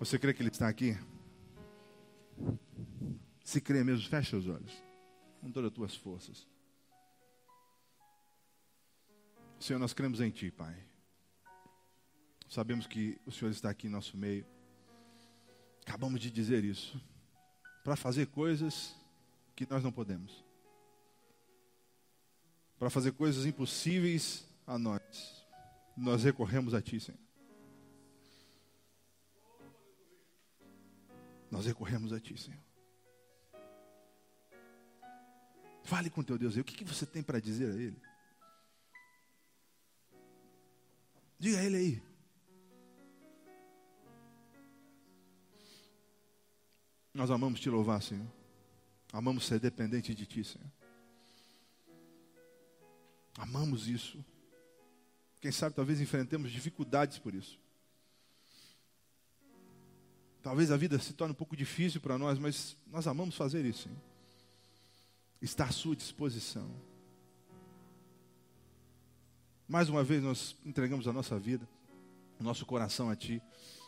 Você crê que Ele está aqui? Se crê mesmo, feche os olhos. Com todas as tuas forças. Senhor, nós cremos em Ti, Pai. Sabemos que o Senhor está aqui em nosso meio. Acabamos de dizer isso. Para fazer coisas que nós não podemos. Para fazer coisas impossíveis a nós. Nós recorremos a Ti, Senhor. Nós recorremos a Ti, Senhor. Fale com teu Deus. O que, que você tem para dizer a Ele? Diga a Ele aí. Nós amamos te louvar, Senhor. Amamos ser dependente de Ti, Senhor. Amamos isso. Quem sabe talvez enfrentemos dificuldades por isso. Talvez a vida se torne um pouco difícil para nós, mas nós amamos fazer isso. Hein? Está à sua disposição. Mais uma vez nós entregamos a nossa vida, o nosso coração a Ti,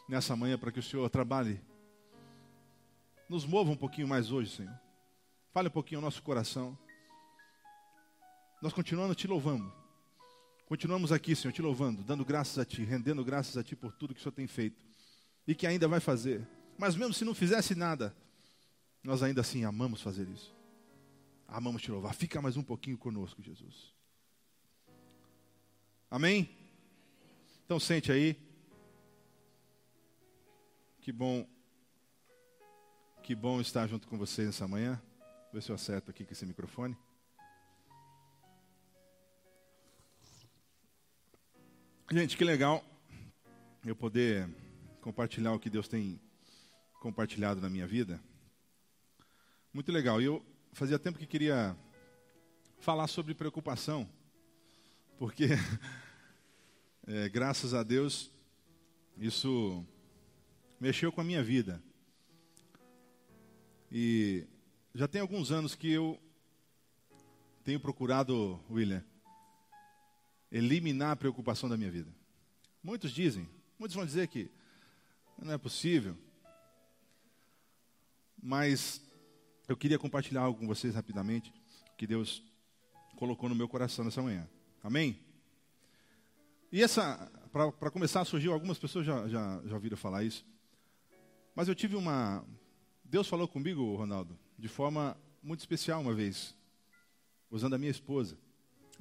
nessa manhã, para que o Senhor trabalhe. Nos mova um pouquinho mais hoje, Senhor. Fale um pouquinho ao nosso coração. Nós continuamos te louvando. Continuamos aqui, Senhor, te louvando, dando graças a Ti, rendendo graças a Ti por tudo que o Senhor tem feito e que ainda vai fazer. Mas mesmo se não fizesse nada, nós ainda assim amamos fazer isso. Amamos te louvar. Fica mais um pouquinho conosco, Jesus. Amém? Então sente aí. Que bom. Que bom estar junto com vocês nessa manhã. Ver se eu acerto aqui com esse microfone. Gente, que legal eu poder compartilhar o que Deus tem compartilhado na minha vida. Muito legal. E eu fazia tempo que queria falar sobre preocupação, porque, é, graças a Deus, isso mexeu com a minha vida. E já tem alguns anos que eu tenho procurado, William, eliminar a preocupação da minha vida. Muitos dizem, muitos vão dizer que não é possível. Mas eu queria compartilhar algo com vocês rapidamente, que Deus colocou no meu coração nessa manhã. Amém? E essa, para começar, surgiu, algumas pessoas já, já, já ouviram falar isso. Mas eu tive uma. Deus falou comigo, Ronaldo, de forma muito especial uma vez, usando a minha esposa,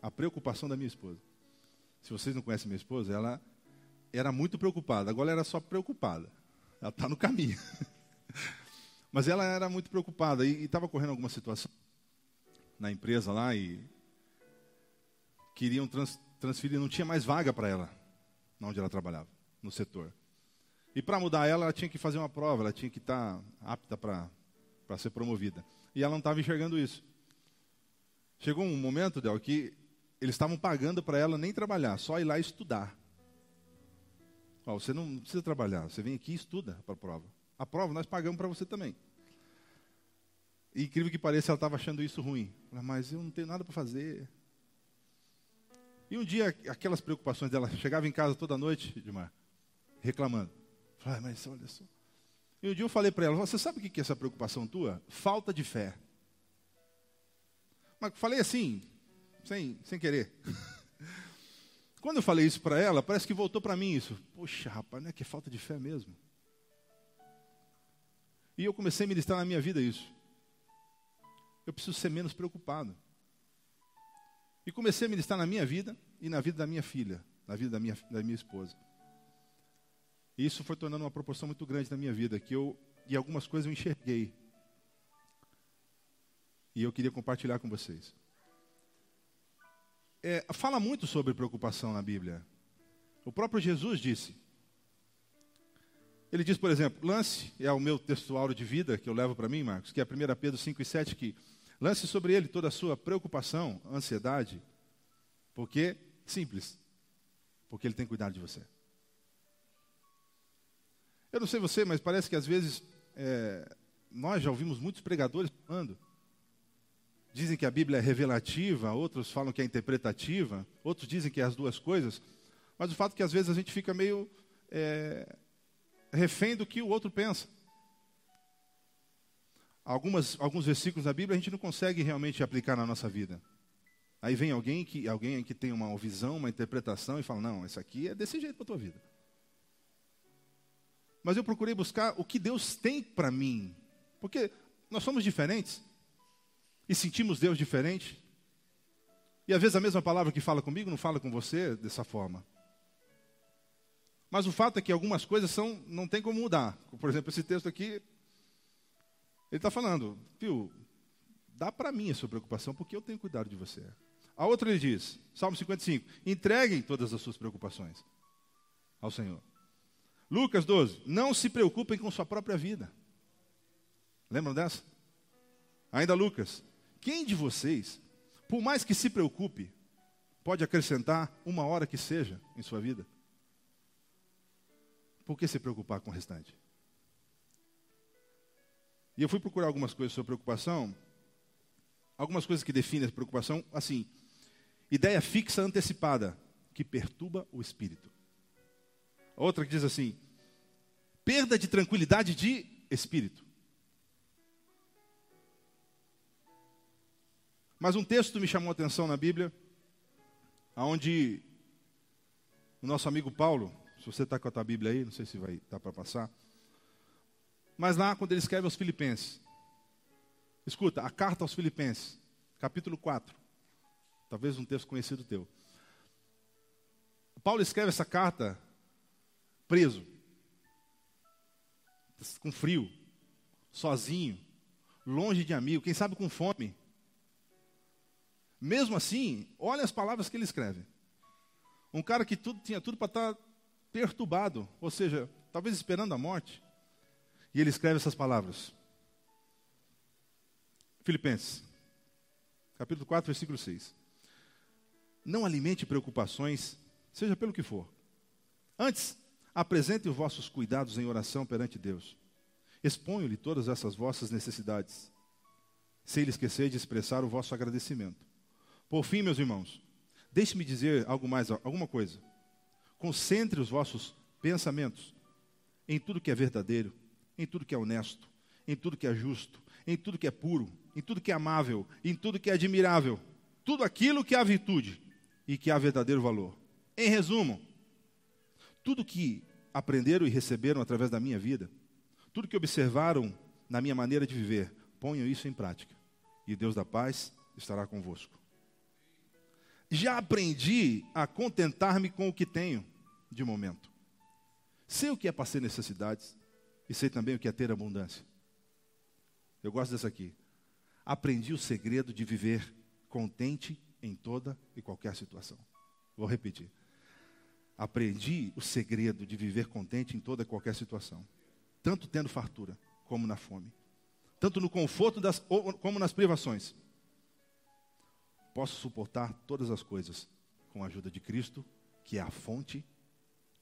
a preocupação da minha esposa. Se vocês não conhecem minha esposa, ela era muito preocupada. Agora era só preocupada. Ela está no caminho. Mas ela era muito preocupada e estava correndo alguma situação na empresa lá e queriam trans, transferir, não tinha mais vaga para ela, onde ela trabalhava, no setor. E para mudar ela, ela tinha que fazer uma prova, ela tinha que estar tá apta para ser promovida. E ela não estava enxergando isso. Chegou um momento, Del, que eles estavam pagando para ela nem trabalhar, só ir lá estudar. Você não precisa trabalhar, você vem aqui e estuda para a prova. A prova nós pagamos para você também. E incrível que pareça, ela estava achando isso ruim. Mas eu não tenho nada para fazer. E um dia, aquelas preocupações dela, chegava em casa toda noite, Edmar, reclamando. Falei, mas olha só. E um dia eu falei para ela, você sabe o que é essa preocupação tua? Falta de fé. Mas falei assim, sem, sem querer. Quando eu falei isso para ela, parece que voltou para mim isso. Poxa, rapaz, não é que é falta de fé mesmo? E eu comecei a ministrar na minha vida isso. Eu preciso ser menos preocupado. E comecei a ministrar na minha vida e na vida da minha filha, na vida da minha, da minha esposa. E isso foi tornando uma proporção muito grande na minha vida, que eu, e algumas coisas eu enxerguei. E eu queria compartilhar com vocês é, fala muito sobre preocupação na Bíblia. O próprio Jesus disse. Ele diz, por exemplo, lance, é o meu textuário de vida que eu levo para mim, Marcos, que é 1 Pedro 5 e 7, que lance sobre ele toda a sua preocupação, ansiedade, porque, simples, porque ele tem cuidado de você. Eu não sei você, mas parece que às vezes é, nós já ouvimos muitos pregadores falando dizem que a Bíblia é revelativa, outros falam que é interpretativa, outros dizem que é as duas coisas. Mas o fato é que às vezes a gente fica meio é, refém do que o outro pensa. Algumas, alguns versículos da Bíblia a gente não consegue realmente aplicar na nossa vida. Aí vem alguém que, alguém que tem uma visão, uma interpretação e fala: não, isso aqui é desse jeito para a tua vida. Mas eu procurei buscar o que Deus tem para mim. Porque nós somos diferentes e sentimos Deus diferente. E às vezes a mesma palavra que fala comigo não fala com você dessa forma. Mas o fato é que algumas coisas são, não tem como mudar. Por exemplo, esse texto aqui, ele está falando, viu, dá para mim a sua preocupação, porque eu tenho cuidado de você. A outra ele diz, Salmo 55, entreguem todas as suas preocupações ao Senhor. Lucas 12, não se preocupem com sua própria vida. Lembram dessa? Ainda Lucas, quem de vocês, por mais que se preocupe, pode acrescentar uma hora que seja em sua vida? Por que se preocupar com o restante? E eu fui procurar algumas coisas sobre preocupação, algumas coisas que definem a preocupação, assim, Ideia fixa antecipada, que perturba o espírito. Outra que diz assim: perda de tranquilidade de espírito. Mas um texto me chamou a atenção na Bíblia, onde o nosso amigo Paulo, se você está com a tua Bíblia aí, não sei se vai dar para passar, mas lá quando ele escreve aos Filipenses, escuta, a carta aos Filipenses, capítulo 4, Talvez um texto conhecido teu. Paulo escreve essa carta preso, com frio, sozinho, longe de amigo, quem sabe com fome. Mesmo assim, olha as palavras que ele escreve. Um cara que tudo, tinha tudo para estar tá perturbado, ou seja, talvez esperando a morte. E ele escreve essas palavras. Filipenses, capítulo 4, versículo 6. Não alimente preocupações, seja pelo que for. Antes, apresente os vossos cuidados em oração perante Deus. Exponho-lhe todas essas vossas necessidades, sem lhe esquecer de expressar o vosso agradecimento. Por fim, meus irmãos, deixe-me dizer algo mais, alguma coisa. Concentre os vossos pensamentos em tudo que é verdadeiro, em tudo que é honesto, em tudo que é justo, em tudo que é puro, em tudo que é amável, em tudo que é admirável, tudo aquilo que há virtude e que há verdadeiro valor. Em resumo, tudo que aprenderam e receberam através da minha vida, tudo que observaram na minha maneira de viver, ponham isso em prática. E Deus da paz estará convosco. Já aprendi a contentar-me com o que tenho de momento. Sei o que é passar necessidades e sei também o que é ter abundância. Eu gosto dessa aqui. Aprendi o segredo de viver contente em toda e qualquer situação. Vou repetir. Aprendi o segredo de viver contente em toda e qualquer situação, tanto tendo fartura como na fome, tanto no conforto das, como nas privações. Posso suportar todas as coisas com a ajuda de Cristo, que é a fonte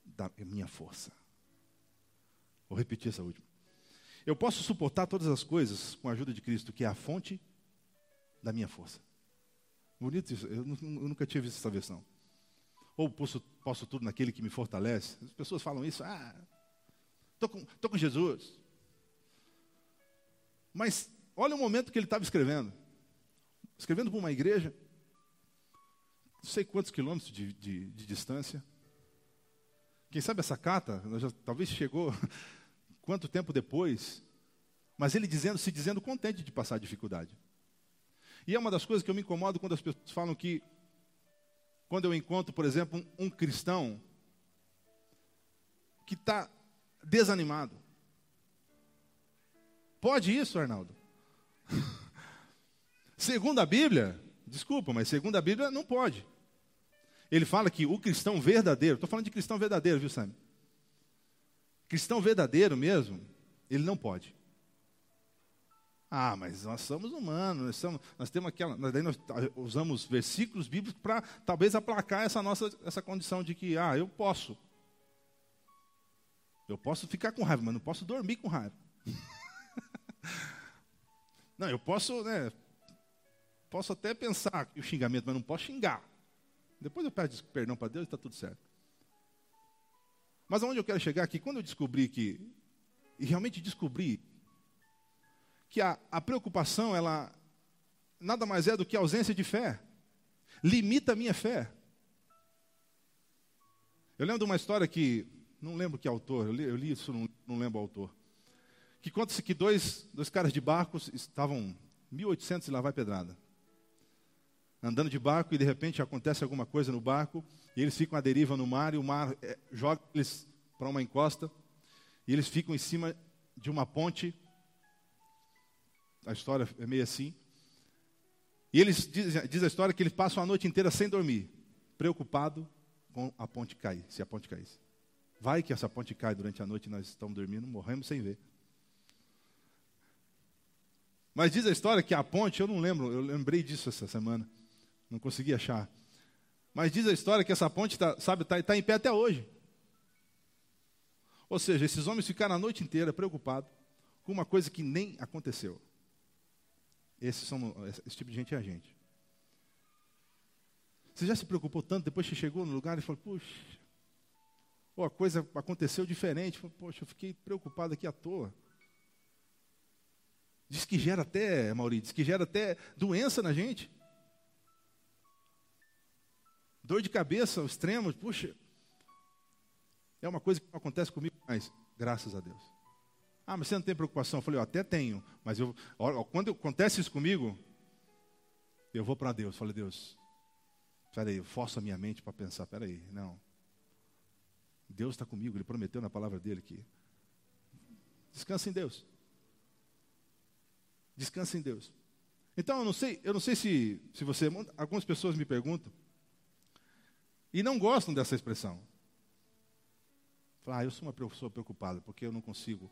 da minha força. Vou repetir essa última. Eu posso suportar todas as coisas com a ajuda de Cristo, que é a fonte da minha força. Bonito isso, eu, eu nunca tinha visto essa versão. Ou posso, posso tudo naquele que me fortalece. As pessoas falam isso, ah, estou com, tô com Jesus. Mas olha o momento que ele estava escrevendo. Escrevendo para uma igreja, não sei quantos quilômetros de, de, de distância. Quem sabe essa carta, já, talvez chegou quanto tempo depois, mas ele dizendo, se dizendo contente de passar a dificuldade. E é uma das coisas que eu me incomodo quando as pessoas falam que, quando eu encontro, por exemplo, um, um cristão que está desanimado. Pode isso, Arnaldo? segundo a Bíblia, desculpa, mas segundo a Bíblia não pode. Ele fala que o cristão verdadeiro, estou falando de cristão verdadeiro, viu, Sam? Cristão verdadeiro mesmo, ele não pode. Ah, mas nós somos humanos, nós, somos, nós temos aquela. Daí nós usamos versículos bíblicos para talvez aplacar essa nossa essa condição de que, ah, eu posso. Eu posso ficar com raiva, mas não posso dormir com raiva. não, eu posso, né? Posso até pensar o xingamento, mas não posso xingar. Depois eu peço perdão para Deus e está tudo certo. Mas aonde eu quero chegar aqui, quando eu descobri que, e realmente descobri, que a, a preocupação, ela nada mais é do que a ausência de fé, limita a minha fé. Eu lembro de uma história que, não lembro que autor, eu li, eu li isso, não, não lembro o autor, que conta-se que dois, dois caras de barcos estavam 1800 e lá vai pedrada. Andando de barco e de repente acontece alguma coisa no barco e eles ficam à deriva no mar e o mar é, joga eles para uma encosta e eles ficam em cima de uma ponte. A história é meio assim. E eles diz, diz a história que eles passam a noite inteira sem dormir, preocupado com a ponte cair, se a ponte caísse. Vai que essa ponte cai durante a noite e nós estamos dormindo, morremos sem ver. Mas diz a história que a ponte, eu não lembro, eu lembrei disso essa semana, não consegui achar. Mas diz a história que essa ponte, tá, sabe, está tá em pé até hoje. Ou seja, esses homens ficaram a noite inteira preocupados com uma coisa que nem aconteceu. Esse, esse tipo de gente é a gente. Você já se preocupou tanto depois que chegou no lugar e falou, puxa, oh, a coisa aconteceu diferente. Poxa, eu fiquei preocupado aqui à toa. Diz que gera até, Maurício, diz que gera até doença na gente. Dor de cabeça ao extremo, puxa. É uma coisa que não acontece comigo mais, graças a Deus. Ah, mas você não tem preocupação? Eu falei, eu até tenho, mas eu, quando acontece isso comigo, eu vou para Deus. Eu falei, Deus, peraí, eu forço a minha mente para pensar, peraí, não. Deus está comigo, Ele prometeu na palavra dele que descansa em Deus. Descansa em Deus. Então, eu não sei, eu não sei se, se você. Algumas pessoas me perguntam e não gostam dessa expressão. Falar, ah, eu sou uma pessoa preocupada porque eu não consigo,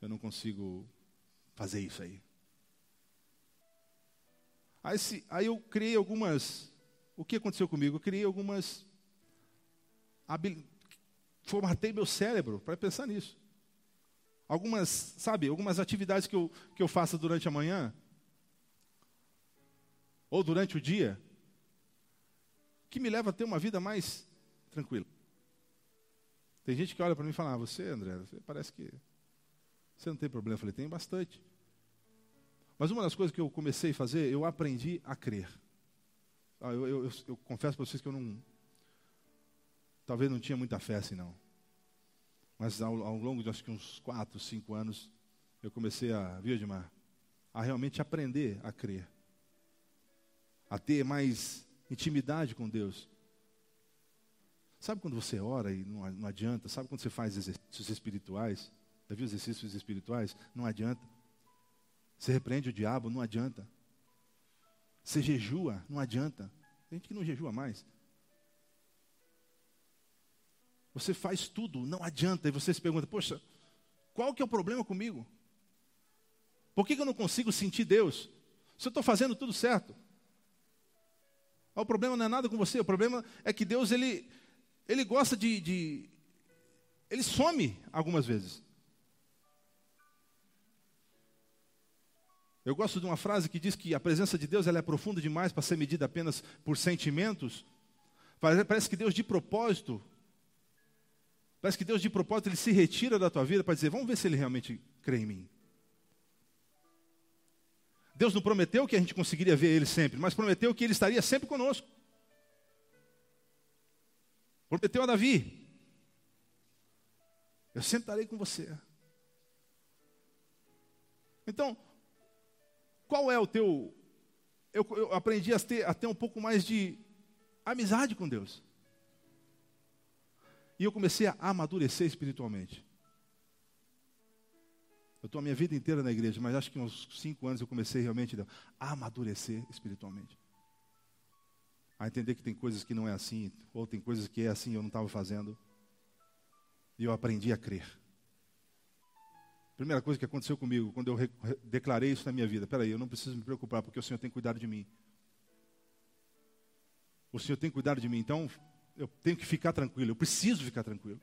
eu não consigo fazer isso aí. Aí, se, aí eu criei algumas. O que aconteceu comigo? Eu criei algumas. Habil, formatei meu cérebro para pensar nisso algumas, sabe, algumas atividades que eu, que eu faço durante a manhã, ou durante o dia, que me leva a ter uma vida mais tranquila. Tem gente que olha para mim e fala, ah, você, André, você parece que você não tem problema. Eu falei, tem bastante. Mas uma das coisas que eu comecei a fazer, eu aprendi a crer. Ah, eu, eu, eu, eu confesso para vocês que eu não. Talvez não tinha muita fé assim, não. Mas ao, ao longo de acho que uns quatro, cinco anos, eu comecei a, viu, Edmar, a realmente aprender a crer. A ter mais intimidade com Deus. Sabe quando você ora e não, não adianta? Sabe quando você faz exercícios espirituais? Já viu exercícios espirituais? Não adianta. Você repreende o diabo? Não adianta. Você jejua? Não adianta. Tem gente que não jejua mais. Você faz tudo, não adianta. E você se pergunta, poxa, qual que é o problema comigo? Por que, que eu não consigo sentir Deus? Se eu estou fazendo tudo certo. O problema não é nada com você, o problema é que Deus, ele, ele gosta de, de Ele some algumas vezes. Eu gosto de uma frase que diz que a presença de Deus ela é profunda demais para ser medida apenas por sentimentos. Parece que Deus, de propósito, Parece que Deus, de propósito, ele se retira da tua vida para dizer: vamos ver se ele realmente crê em mim. Deus não prometeu que a gente conseguiria ver ele sempre, mas prometeu que ele estaria sempre conosco. Prometeu a Davi: Eu sempre estarei com você. Então, qual é o teu. Eu, eu aprendi a ter, a ter um pouco mais de amizade com Deus. E eu comecei a amadurecer espiritualmente. Eu estou a minha vida inteira na igreja, mas acho que uns cinco anos eu comecei realmente a amadurecer espiritualmente. A entender que tem coisas que não é assim, ou tem coisas que é assim e eu não estava fazendo. E eu aprendi a crer. Primeira coisa que aconteceu comigo, quando eu declarei isso na minha vida, peraí, eu não preciso me preocupar, porque o Senhor tem cuidado de mim. O Senhor tem cuidado de mim, então eu tenho que ficar tranquilo, eu preciso ficar tranquilo.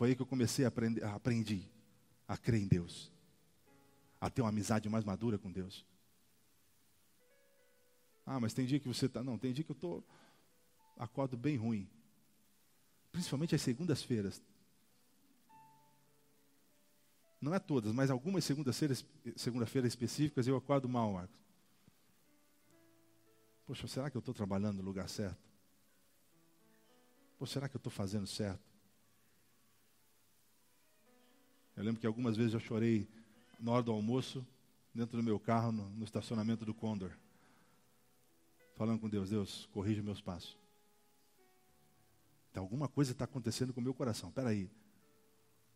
Foi aí que eu comecei a aprender, aprendi a crer em Deus, a ter uma amizade mais madura com Deus. Ah, mas tem dia que você está. Não, tem dia que eu estou. Acordo bem ruim. principalmente as segundas-feiras. Não é todas, mas algumas segundas-feiras segunda específicas eu acordo mal, Marcos. Poxa, será que eu estou trabalhando no lugar certo? Poxa, será que eu estou fazendo certo? Eu lembro que algumas vezes eu chorei na hora do almoço, dentro do meu carro, no, no estacionamento do Condor. Falando com Deus, Deus, corrija meus passos. Então, alguma coisa está acontecendo com o meu coração. Espera aí.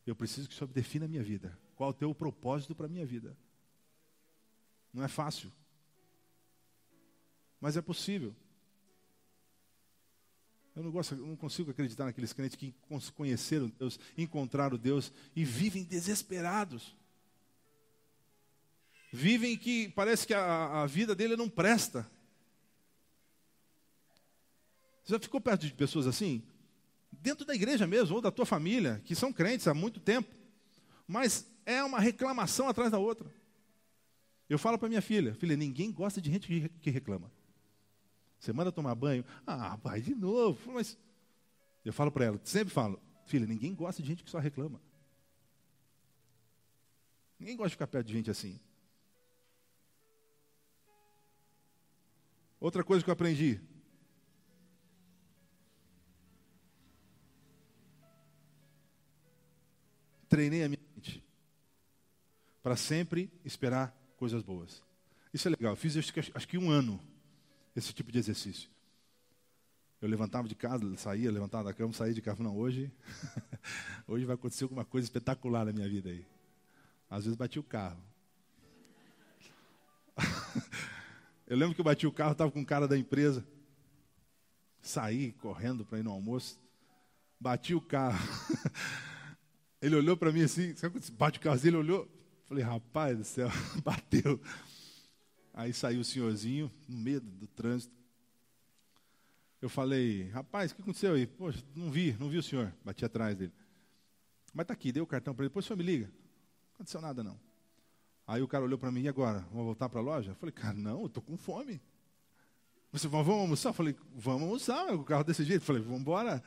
Eu preciso que o Senhor defina a minha vida. Qual é o teu propósito para a minha vida? Não é fácil. Mas é possível. Eu não, gosto, eu não consigo acreditar naqueles crentes que conheceram Deus, encontraram Deus e vivem desesperados. Vivem que parece que a, a vida dele não presta. Você já ficou perto de pessoas assim? Dentro da igreja mesmo, ou da tua família, que são crentes há muito tempo. Mas é uma reclamação atrás da outra. Eu falo para minha filha, filha, ninguém gosta de gente que reclama. Você manda tomar banho, ah, vai de novo. Mas eu falo para ela, sempre falo, filha, ninguém gosta de gente que só reclama. Ninguém gosta de ficar perto de gente assim. Outra coisa que eu aprendi. Treinei a minha mente para sempre esperar coisas boas. Isso é legal. Fiz que, acho que um ano esse tipo de exercício. Eu levantava de casa, saía, levantava da cama, saía de casa. Não, hoje, hoje vai acontecer alguma coisa espetacular na minha vida aí. Às vezes bati o carro. eu lembro que eu bati o carro, estava com um cara da empresa. Saí correndo para ir no almoço. Bati o carro. Ele olhou para mim assim, sabe quando bate o carro assim? Ele olhou. Falei, rapaz do céu, bateu. Aí saiu o senhorzinho, no meio do trânsito. Eu falei, rapaz, o que aconteceu aí? Poxa, não vi, não vi o senhor. Bati atrás dele. Mas tá aqui, dei o cartão para ele. Depois o senhor me liga. Não aconteceu nada, não. Aí o cara olhou para mim, e agora? Vamos voltar para a loja? Eu falei, cara, não, eu estou com fome. Você, vamos almoçar? Eu falei, vamos almoçar, o carro desse jeito. Eu falei, vamos embora.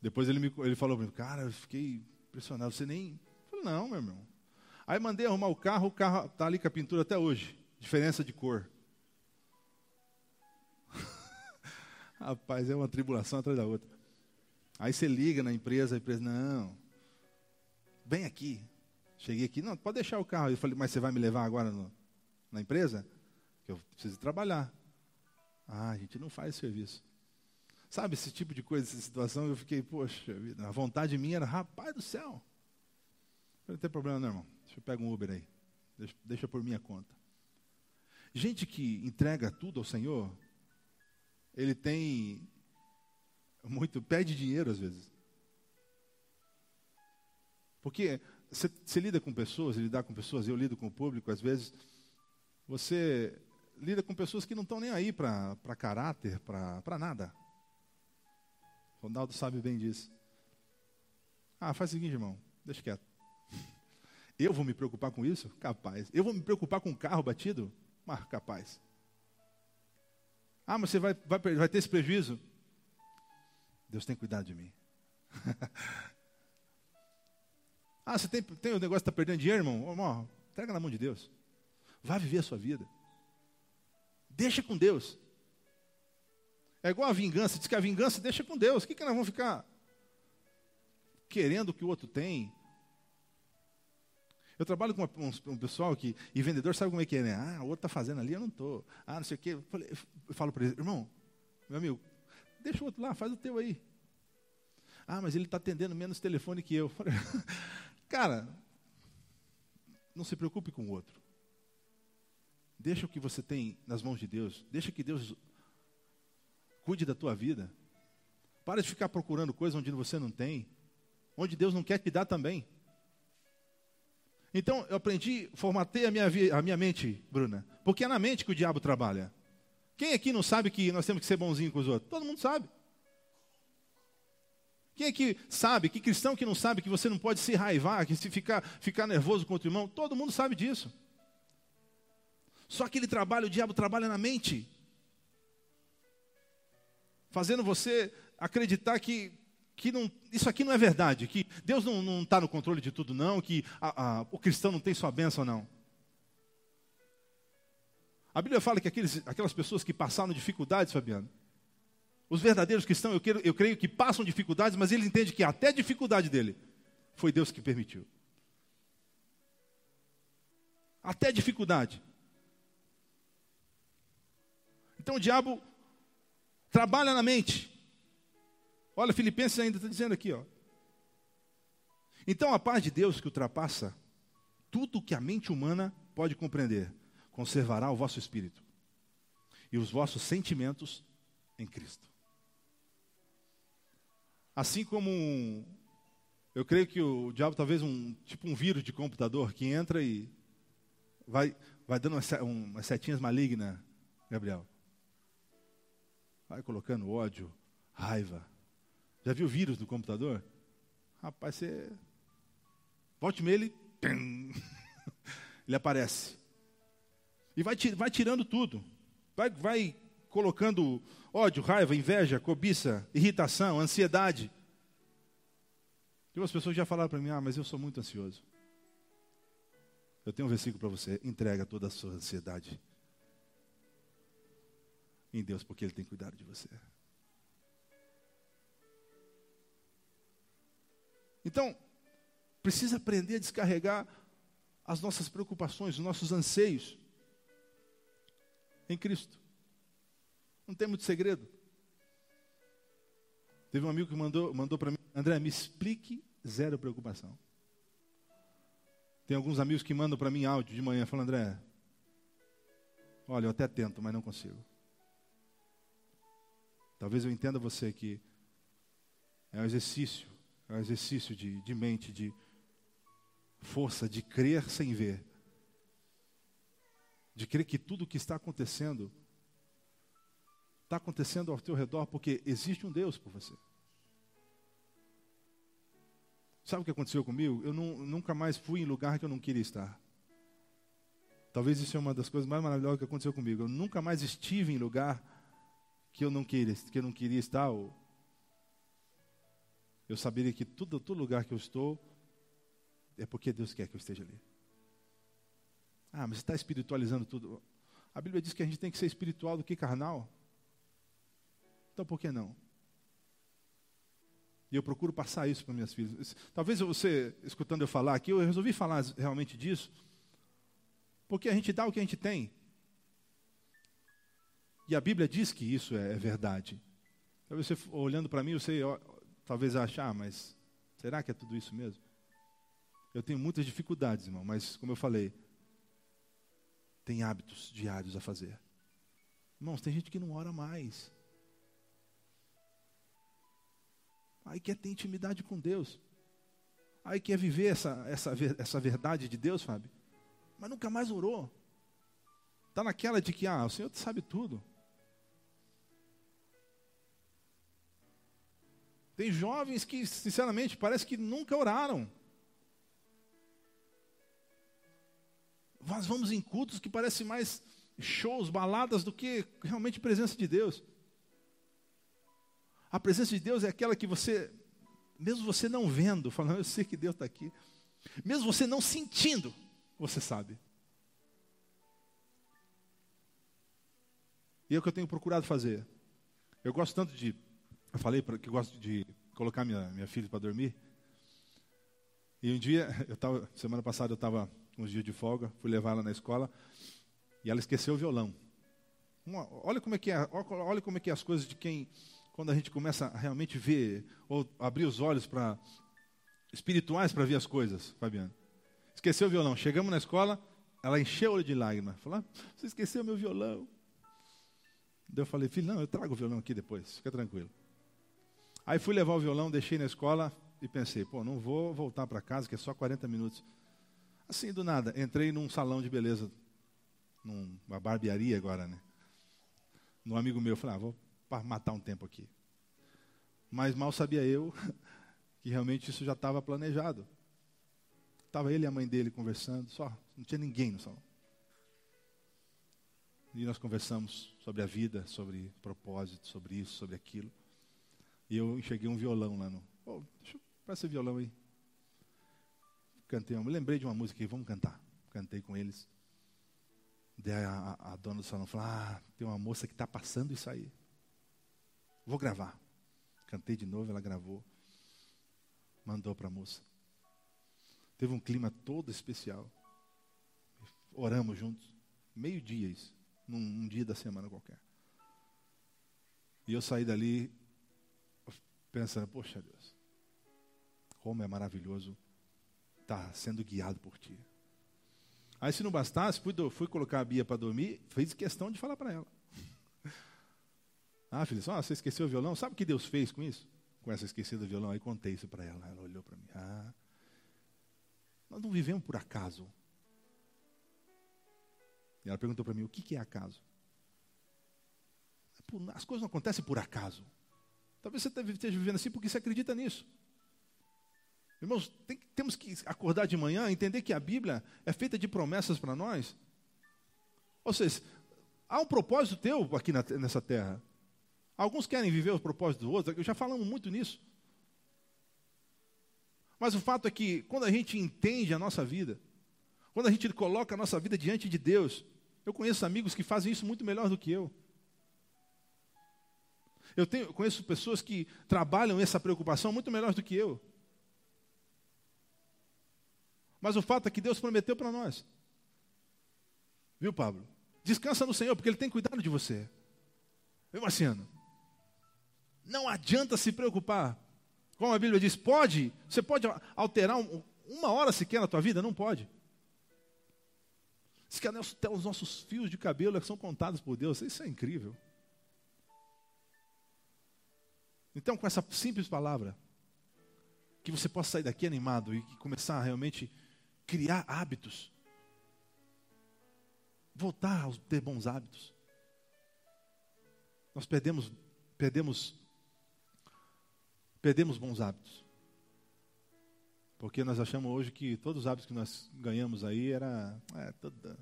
Depois ele, me, ele falou para mim, cara, eu fiquei impressionado, você nem... Eu falei, não, meu irmão. Aí mandei arrumar o carro, o carro está ali com a pintura até hoje. Diferença de cor. Rapaz, é uma tribulação atrás da outra. Aí você liga na empresa, a empresa, não, vem aqui. Cheguei aqui, não, pode deixar o carro. Eu falei, mas você vai me levar agora no, na empresa? Que eu preciso trabalhar. Ah, a gente não faz serviço. Sabe, esse tipo de coisa, essa situação, eu fiquei, poxa vida, a vontade minha era, rapaz do céu. Não tem problema não, irmão. Deixa eu pegar um Uber aí. Deixa, deixa por minha conta. Gente que entrega tudo ao Senhor, ele tem muito, pede dinheiro às vezes. Porque você lida com pessoas, lidar com pessoas, eu lido com o público, às vezes, você lida com pessoas que não estão nem aí para caráter, para nada. Ronaldo sabe bem disso. Ah, faz o seguinte, irmão, deixa quieto. Eu vou me preocupar com isso? Capaz. Eu vou me preocupar com um carro batido? Mas capaz. Ah, mas você vai, vai, vai ter esse prejuízo? Deus tem cuidado de mim. ah, você tem, tem o negócio de estar tá perdendo dinheiro, irmão? Irmão, entrega na mão de Deus. Vá viver a sua vida. Deixa com Deus. É igual a vingança. Diz que a vingança deixa com Deus. O que, que nós vamos ficar querendo que o outro tem? Eu trabalho com um, um, pessoal que, e vendedor sabe como é que é, né? Ah, o outro está fazendo ali, eu não estou. Ah, não sei o quê. Eu, falo para ele, irmão, meu amigo, deixa o outro lá, faz o teu aí. Ah, mas ele está atendendo menos telefone que eu. Cara, não se preocupe com o outro. Deixa o que você tem nas mãos de Deus. Deixa que Deus cuide da tua vida. Para de ficar procurando coisas onde você não tem. Onde Deus não quer te dar também. Então, eu aprendi, formatei a minha, a minha mente, Bruna, porque é na mente que o diabo trabalha. Quem aqui não sabe que nós temos que ser bonzinho com os outros? Todo mundo sabe. Quem aqui sabe, que cristão que não sabe que você não pode se raivar, que se ficar, ficar nervoso contra o irmão? Todo mundo sabe disso. Só que ele trabalha, o diabo trabalha na mente. Fazendo você acreditar que, que não, isso aqui não é verdade, que Deus não está no controle de tudo, não, que a, a, o cristão não tem sua bênção, não. A Bíblia fala que aqueles, aquelas pessoas que passaram dificuldades, Fabiano, os verdadeiros cristãos, eu, quero, eu creio que passam dificuldades, mas eles entendem que até a dificuldade dele foi Deus que permitiu. Até a dificuldade. Então o diabo trabalha na mente. Olha, Filipenses ainda está dizendo aqui, ó. Então a paz de Deus que ultrapassa tudo que a mente humana pode compreender, conservará o vosso espírito e os vossos sentimentos em Cristo. Assim como um, eu creio que o diabo talvez um tipo um vírus de computador que entra e vai vai dando umas, umas setinhas malignas, Gabriel. Vai colocando ódio, raiva. Já viu vírus no computador? Rapaz, você volte nele, ele aparece. E vai, vai tirando tudo. Vai, vai colocando ódio, raiva, inveja, cobiça, irritação, ansiedade. Tem umas pessoas já falaram para mim, ah, mas eu sou muito ansioso. Eu tenho um versículo para você, entrega toda a sua ansiedade em Deus, porque Ele tem cuidado de você. Então, precisa aprender a descarregar as nossas preocupações, os nossos anseios em Cristo. Não tem muito segredo. Teve um amigo que mandou, mandou para mim, André, me explique zero preocupação. Tem alguns amigos que mandam para mim áudio de manhã, falando, André, olha, eu até tento, mas não consigo. Talvez eu entenda você que é um exercício, um exercício de, de mente, de força, de crer sem ver. De crer que tudo o que está acontecendo está acontecendo ao teu redor porque existe um Deus por você. Sabe o que aconteceu comigo? Eu não, nunca mais fui em lugar que eu não queria estar. Talvez isso é uma das coisas mais maravilhosas que aconteceu comigo. Eu nunca mais estive em lugar que eu não queria, que eu não queria estar. Ou eu saberia que todo, todo lugar que eu estou é porque Deus quer que eu esteja ali. Ah, mas você está espiritualizando tudo. A Bíblia diz que a gente tem que ser espiritual do que carnal. Então por que não? E eu procuro passar isso para minhas filhas. Talvez você, escutando eu falar aqui, eu resolvi falar realmente disso, porque a gente dá o que a gente tem. E a Bíblia diz que isso é, é verdade. Talvez você, olhando para mim, você talvez achar, mas será que é tudo isso mesmo? Eu tenho muitas dificuldades, irmão, mas como eu falei, tem hábitos diários a fazer. Irmãos, tem gente que não ora mais. Aí quer ter intimidade com Deus. Aí quer viver essa, essa, essa verdade de Deus, Fábio. Mas nunca mais orou. Está naquela de que, ah, o Senhor sabe tudo. Tem jovens que, sinceramente, parece que nunca oraram. Nós vamos em cultos que parecem mais shows, baladas, do que realmente presença de Deus. A presença de Deus é aquela que você, mesmo você não vendo, falando, eu sei que Deus está aqui, mesmo você não sentindo, você sabe. E é o que eu tenho procurado fazer. Eu gosto tanto de, eu falei que gosto de colocar minha, minha filha para dormir. E um dia, eu tava, semana passada eu estava uns dias de folga, fui levar ela na escola e ela esqueceu o violão. Uma, olha como é que é, olha como é que é as coisas de quem quando a gente começa a realmente ver, ou abrir os olhos para espirituais para ver as coisas, Fabiano. Esqueceu o violão. Chegamos na escola, ela encheu o olho de lágrimas. Falou, ah, você esqueceu meu violão. Daí eu falei, filho, não, eu trago o violão aqui depois, fica tranquilo. Aí fui levar o violão, deixei na escola e pensei, pô, não vou voltar para casa, que é só 40 minutos. Assim, do nada, entrei num salão de beleza, numa barbearia agora, né? No amigo meu, falei, ah, vou matar um tempo aqui. Mas mal sabia eu que realmente isso já estava planejado. Estava ele e a mãe dele conversando, só, não tinha ninguém no salão. E nós conversamos sobre a vida, sobre propósito, sobre isso, sobre aquilo. E eu enxerguei um violão lá no. Oh, deixa eu esse violão aí. Cantei, eu me lembrei de uma música aí, vamos cantar. Cantei com eles. Daí a, a, a dona do salão falou: Ah, tem uma moça que está passando isso aí. Vou gravar. Cantei de novo, ela gravou. Mandou para a moça. Teve um clima todo especial. Oramos juntos. Meio-dia isso. Num, num dia da semana qualquer. E eu saí dali pensando, poxa Deus, como é maravilhoso estar sendo guiado por Ti. Aí se não bastasse, fui, fui colocar a Bia para dormir, fiz questão de falar para ela. ah, filha, ah, você esqueceu o violão? Sabe o que Deus fez com isso? Com essa esquecida do violão? Aí contei isso para ela. Ela olhou para mim. Ah, nós não vivemos por acaso. E ela perguntou para mim, o que, que é acaso? As coisas não acontecem por acaso. Talvez você esteja vivendo assim porque você acredita nisso. Irmãos, tem, temos que acordar de manhã, entender que a Bíblia é feita de promessas para nós. Ou seja, há um propósito teu aqui na, nessa terra. Alguns querem viver o propósito do outro, já falamos muito nisso. Mas o fato é que quando a gente entende a nossa vida, quando a gente coloca a nossa vida diante de Deus, eu conheço amigos que fazem isso muito melhor do que eu. Eu tenho, conheço pessoas que trabalham essa preocupação muito melhor do que eu. Mas o fato é que Deus prometeu para nós. Viu, Pablo? Descansa no Senhor, porque Ele tem cuidado de você. Viu, Marciano? Não adianta se preocupar. Como a Bíblia diz, pode, você pode alterar um, uma hora sequer na tua vida? Não pode. Diz que até os nossos fios de cabelo são contados por Deus. Isso é incrível. Então, com essa simples palavra, que você possa sair daqui animado e começar a realmente criar hábitos. Voltar a ter bons hábitos. Nós perdemos, perdemos, perdemos bons hábitos. Porque nós achamos hoje que todos os hábitos que nós ganhamos aí era é, toda,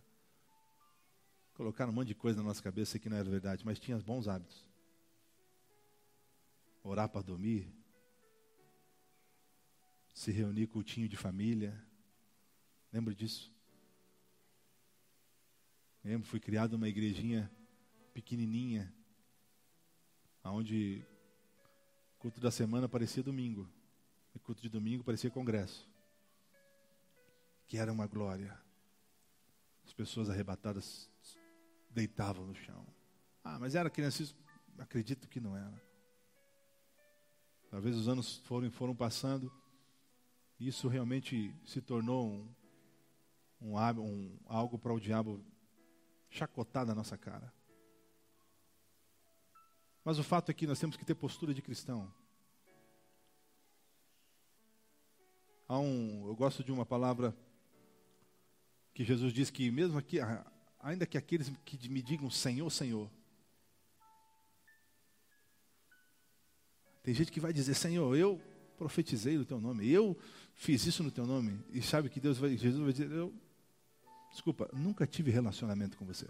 colocaram um monte de coisa na nossa cabeça que não era verdade, mas tinha bons hábitos orar para dormir, se reunir cultinho de família. Lembra disso? Lembro, fui criado numa igrejinha pequenininha, onde culto da semana parecia domingo, e culto de domingo parecia congresso, que era uma glória. As pessoas arrebatadas deitavam no chão. Ah, mas era criança, acredito que não era. Talvez os anos foram, foram passando, e isso realmente se tornou um, um, um algo para o diabo chacotar na nossa cara. Mas o fato é que nós temos que ter postura de cristão. Há um, eu gosto de uma palavra que Jesus diz que mesmo aqui, ainda que aqueles que me digam Senhor, Senhor, Tem gente que vai dizer, Senhor, eu profetizei no teu nome, eu fiz isso no teu nome. E sabe que Deus vai, Jesus vai dizer, eu, desculpa, nunca tive relacionamento com você.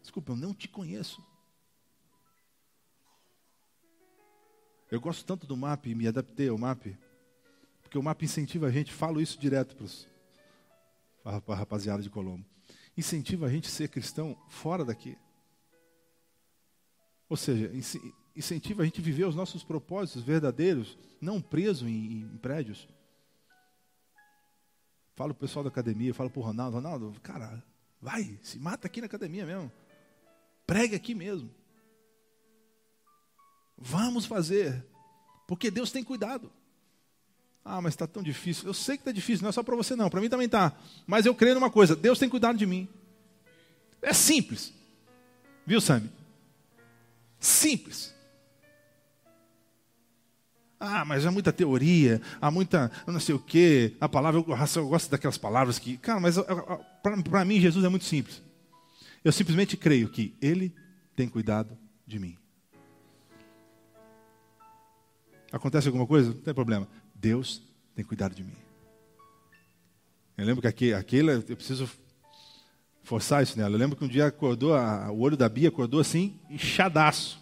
Desculpa, eu não te conheço. Eu gosto tanto do MAP e me adaptei ao MAP, porque o MAP incentiva a gente, falo isso direto para a rapaziada de Colombo, incentiva a gente a ser cristão fora daqui. Ou seja, incentiva a gente a viver os nossos propósitos verdadeiros, não preso em, em prédios. Falo para o pessoal da academia, falo para o Ronaldo, Ronaldo, cara, vai, se mata aqui na academia mesmo. Pregue aqui mesmo. Vamos fazer, porque Deus tem cuidado. Ah, mas está tão difícil. Eu sei que está difícil, não é só para você não, para mim também está. Mas eu creio numa coisa, Deus tem cuidado de mim. É simples. Viu, Sammy? Simples. Ah, mas há muita teoria, há muita não sei o quê, a palavra, eu, eu gosto daquelas palavras que. Cara, mas para mim Jesus é muito simples. Eu simplesmente creio que Ele tem cuidado de mim. Acontece alguma coisa? Não tem problema. Deus tem cuidado de mim. Eu lembro que aquele, aquele eu preciso forçar isso nela. Eu lembro que um dia acordou, a, o olho da Bia acordou assim, inchadaço.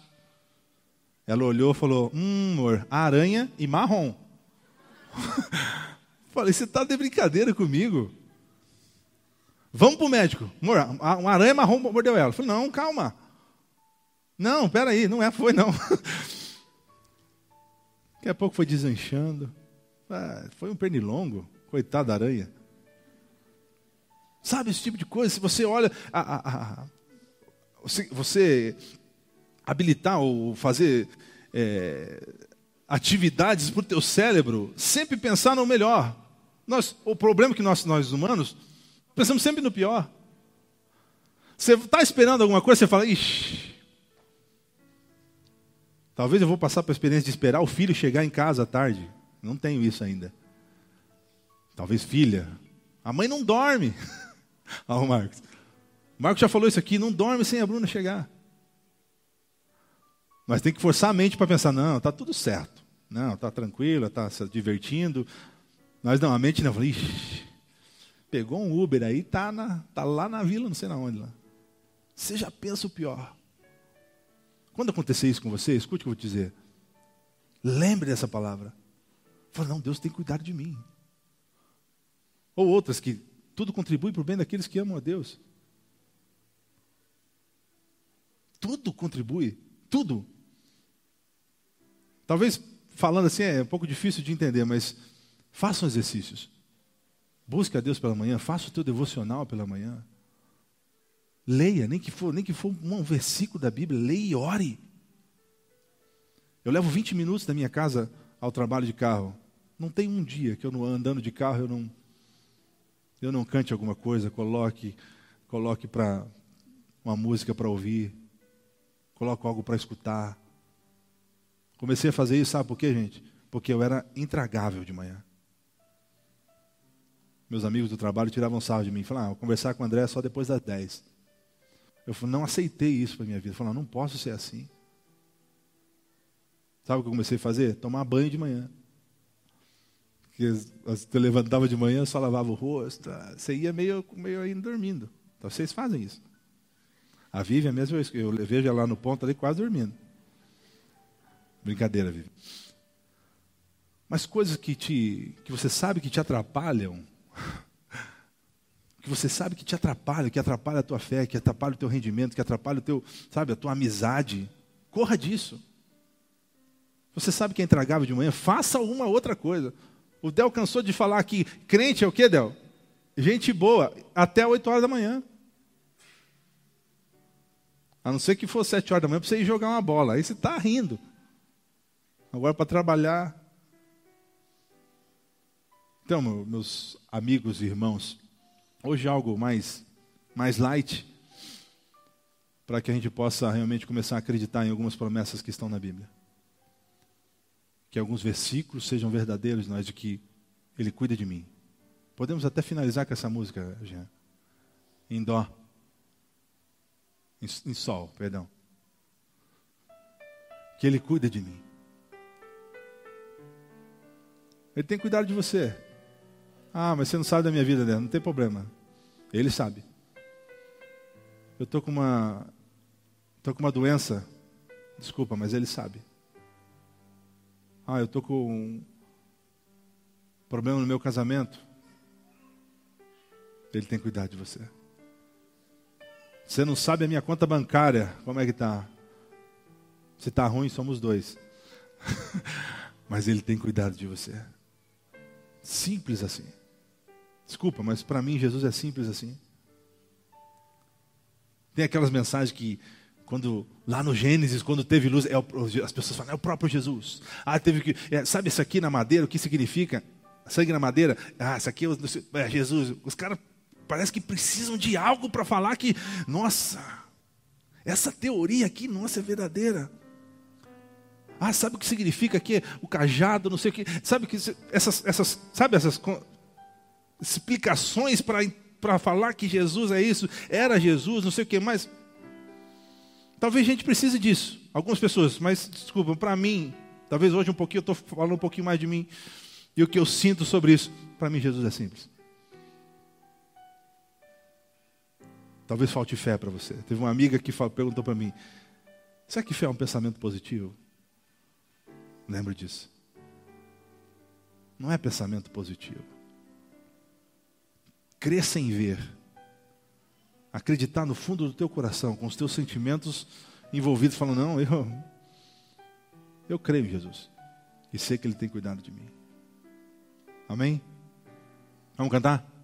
Ela olhou e falou: Hum, amor, aranha e marrom. Falei: Você está de brincadeira comigo? Vamos para o médico. Amor, uma aranha marrom mordeu ela. Falei: Não, calma. Não, peraí, não é, foi não. Daqui a pouco foi desanchando. Ah, foi um pernilongo, coitado da aranha. Sabe esse tipo de coisa? Se você olha, a, a, a, você, você, habilitar ou fazer é, atividades para o teu cérebro, sempre pensar no melhor. Nós, o problema é que nós, nós humanos, pensamos sempre no pior. Você está esperando alguma coisa, você fala, ixi, talvez eu vou passar para a experiência de esperar o filho chegar em casa à tarde. Não tenho isso ainda. Talvez filha. A mãe não dorme. Olha o Marcos. O Marcos já falou isso aqui, não dorme sem a Bruna chegar. Mas tem que forçar a mente para pensar, não, está tudo certo. Não, está tranquila, está se divertindo. Mas não, a mente não, ixi, pegou um Uber aí, está tá lá na vila, não sei na onde lá. Você já pensa o pior. Quando acontecer isso com você, escute o que eu vou te dizer. Lembre dessa palavra. Fala, não, Deus tem cuidado de mim. Ou outras que tudo contribui para o bem daqueles que amam a Deus. Tudo contribui, tudo. Talvez falando assim é um pouco difícil de entender, mas façam exercícios. Busque a Deus pela manhã, faça o teu devocional pela manhã. Leia, nem que for, nem que for um versículo da Bíblia, leia e ore. Eu levo 20 minutos da minha casa ao trabalho de carro. Não tem um dia que eu não andando de carro eu não eu não cante alguma coisa, coloque, coloque para uma música para ouvir, coloque algo para escutar. Comecei a fazer isso, sabe por quê, gente? Porque eu era intragável de manhã. Meus amigos do trabalho tiravam sarro de mim, falavam, ah, vou conversar com o André só depois das 10. Eu não aceitei isso para minha vida. Falei, não posso ser assim. Sabe o que eu comecei a fazer? Tomar banho de manhã que você levantava de manhã, só lavava o rosto, tá? você ia meio, meio ainda dormindo. Então vocês fazem isso. A Vivian mesmo, eu vejo ela lá no ponto ali quase dormindo. Brincadeira, Vivian. Mas coisas que, te, que você sabe que te atrapalham, que você sabe que te atrapalham, que atrapalha a tua fé, que atrapalha o teu rendimento, que atrapalha o teu, sabe, a tua amizade, corra disso. Você sabe que é intragável de manhã, faça uma outra coisa. O Del cansou de falar que crente é o que, Del? Gente boa, até 8 horas da manhã. A não ser que fosse 7 horas da manhã para você ir jogar uma bola. Aí você está rindo. Agora para trabalhar. Então, meus amigos e irmãos, hoje é algo mais, mais light, para que a gente possa realmente começar a acreditar em algumas promessas que estão na Bíblia que alguns versículos sejam verdadeiros, nós de que Ele cuida de mim. Podemos até finalizar com essa música, Jean. Em dó. Em, em sol, perdão. Que Ele cuida de mim. Ele tem cuidado de você. Ah, mas você não sabe da minha vida, né? Não tem problema. Ele sabe. Eu estou com uma. Estou com uma doença. Desculpa, mas ele sabe. Ah, eu estou com um problema no meu casamento. Ele tem cuidado de você. Você não sabe a minha conta bancária, como é que está? Se está ruim, somos dois. mas Ele tem cuidado de você. Simples assim. Desculpa, mas para mim Jesus é simples assim. Tem aquelas mensagens que quando lá no Gênesis, quando teve luz, é o, as pessoas falam, é o próprio Jesus. Ah, teve que. É, sabe isso aqui na madeira, o que significa? Sangue na madeira? Ah, isso aqui é, é Jesus. Os caras parece que precisam de algo para falar que, nossa, essa teoria aqui, nossa, é verdadeira. Ah, sabe o que significa aqui? O cajado, não sei o que. Sabe que essas, essas, sabe essas explicações para falar que Jesus é isso, era Jesus, não sei o que mais. Talvez a gente precise disso. Algumas pessoas, mas desculpa, para mim, talvez hoje um pouquinho eu estou falando um pouquinho mais de mim e o que eu sinto sobre isso. Para mim, Jesus é simples. Talvez falte fé para você. Teve uma amiga que perguntou para mim: será que fé é um pensamento positivo? Lembre disso. Não é pensamento positivo. Crer sem ver. Acreditar no fundo do teu coração, com os teus sentimentos envolvidos, falando, não, eu, eu creio em Jesus. E sei que Ele tem cuidado de mim. Amém? Vamos cantar?